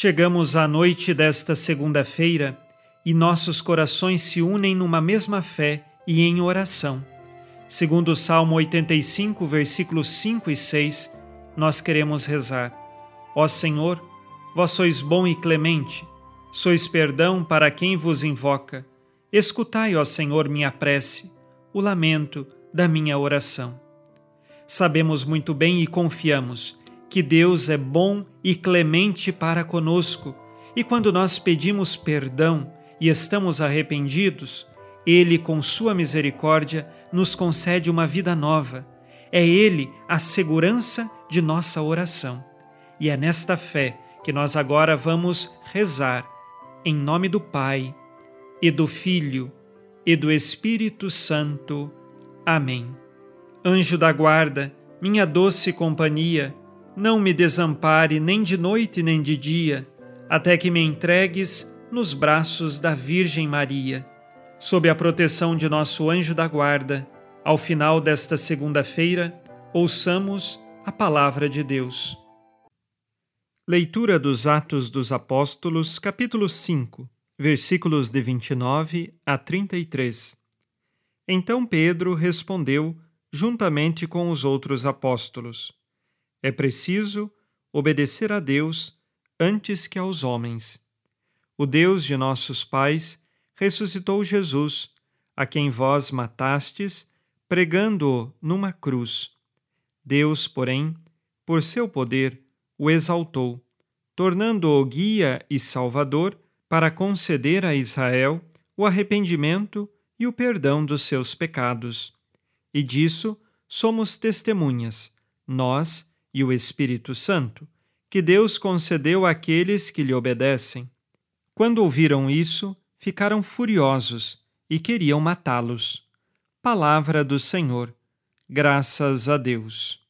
Chegamos à noite desta segunda-feira e nossos corações se unem numa mesma fé e em oração. Segundo o Salmo 85, versículos 5 e 6, nós queremos rezar: Ó Senhor, vós sois bom e clemente, sois perdão para quem vos invoca. Escutai, ó Senhor, minha prece, o lamento da minha oração. Sabemos muito bem e confiamos que Deus é bom e clemente para conosco, e quando nós pedimos perdão e estamos arrependidos, Ele, com Sua misericórdia, nos concede uma vida nova. É Ele a segurança de nossa oração. E é nesta fé que nós agora vamos rezar, em nome do Pai, e do Filho, e do Espírito Santo. Amém. Anjo da guarda, minha doce companhia, não me desampare nem de noite nem de dia, até que me entregues nos braços da Virgem Maria. Sob a proteção de nosso anjo da guarda, ao final desta segunda-feira, ouçamos a palavra de Deus. Leitura dos Atos dos Apóstolos, capítulo 5, versículos de 29 a 33. Então Pedro respondeu, juntamente com os outros apóstolos: É preciso obedecer a Deus antes que aos homens. O Deus de nossos pais ressuscitou Jesus, a quem vós matastes, pregando-o numa cruz. Deus, porém, por seu poder, o exaltou, tornando-o guia e salvador para conceder a Israel o arrependimento e o perdão dos seus pecados. E disso somos testemunhas, nós e o Espírito Santo, que Deus concedeu àqueles que lhe obedecem. Quando ouviram isso, ficaram furiosos e queriam matá-los. Palavra do Senhor. Graças a Deus.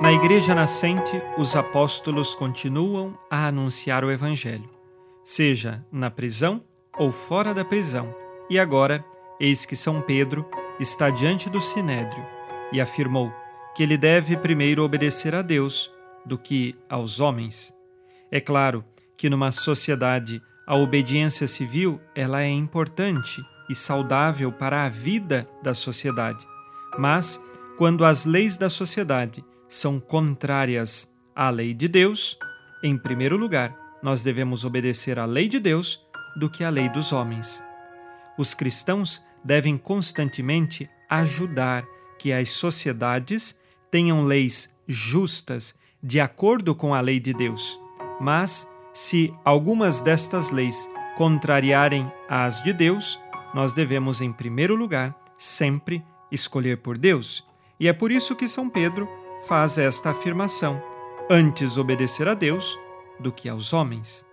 Na Igreja Nascente, os apóstolos continuam a anunciar o Evangelho, seja na prisão ou fora da prisão. E agora, eis que São Pedro está diante do Sinédrio e afirmou que ele deve primeiro obedecer a Deus do que aos homens. É claro que numa sociedade a obediência civil ela é importante e saudável para a vida da sociedade. Mas quando as leis da sociedade são contrárias à lei de Deus, em primeiro lugar, nós devemos obedecer à lei de Deus do que à lei dos homens. Os cristãos devem constantemente ajudar que as sociedades tenham leis justas de acordo com a lei de Deus. Mas, se algumas destas leis contrariarem as de Deus, nós devemos, em primeiro lugar, sempre escolher por Deus. E é por isso que São Pedro faz esta afirmação: antes obedecer a Deus do que aos homens.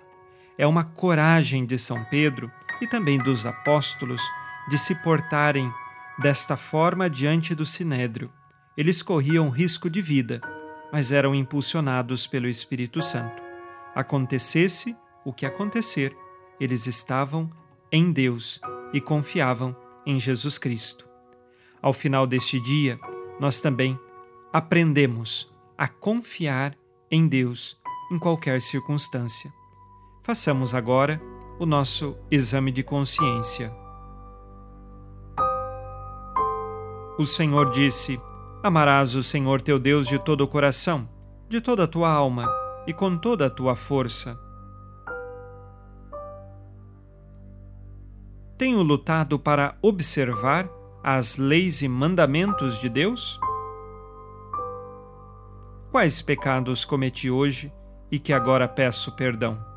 É uma coragem de São Pedro e também dos apóstolos de se portarem desta forma diante do sinédrio. Eles corriam risco de vida mas eram impulsionados pelo Espírito Santo. Acontecesse o que acontecer, eles estavam em Deus e confiavam em Jesus Cristo. Ao final deste dia, nós também aprendemos a confiar em Deus em qualquer circunstância. Façamos agora o nosso exame de consciência. O Senhor disse: Amarás o Senhor teu Deus de todo o coração, de toda a tua alma e com toda a tua força. Tenho lutado para observar as leis e mandamentos de Deus? Quais pecados cometi hoje e que agora peço perdão?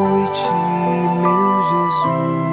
ti, meu Jesus.